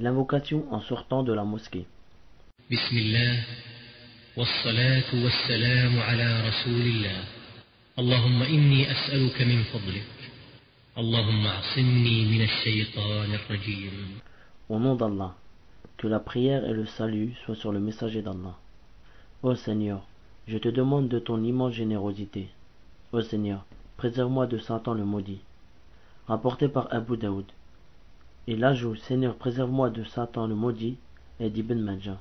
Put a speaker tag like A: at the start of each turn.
A: L'invocation en sortant de la mosquée.
B: Bismillah, ala. Allahumma inni as'aluka min fadlik. Allahumma asimni min ash-shaytan ar-rajim.
A: Au nom d'Allah, que la prière et le salut soient sur le messager d'Allah. Ô Seigneur, je te demande de ton immense générosité. Ô Seigneur, préserve-moi de Satan le maudit. Rapporté par Abu Daoud. Et l'ajout Seigneur, préserve-moi de Satan le maudit est d'Ibn Majah.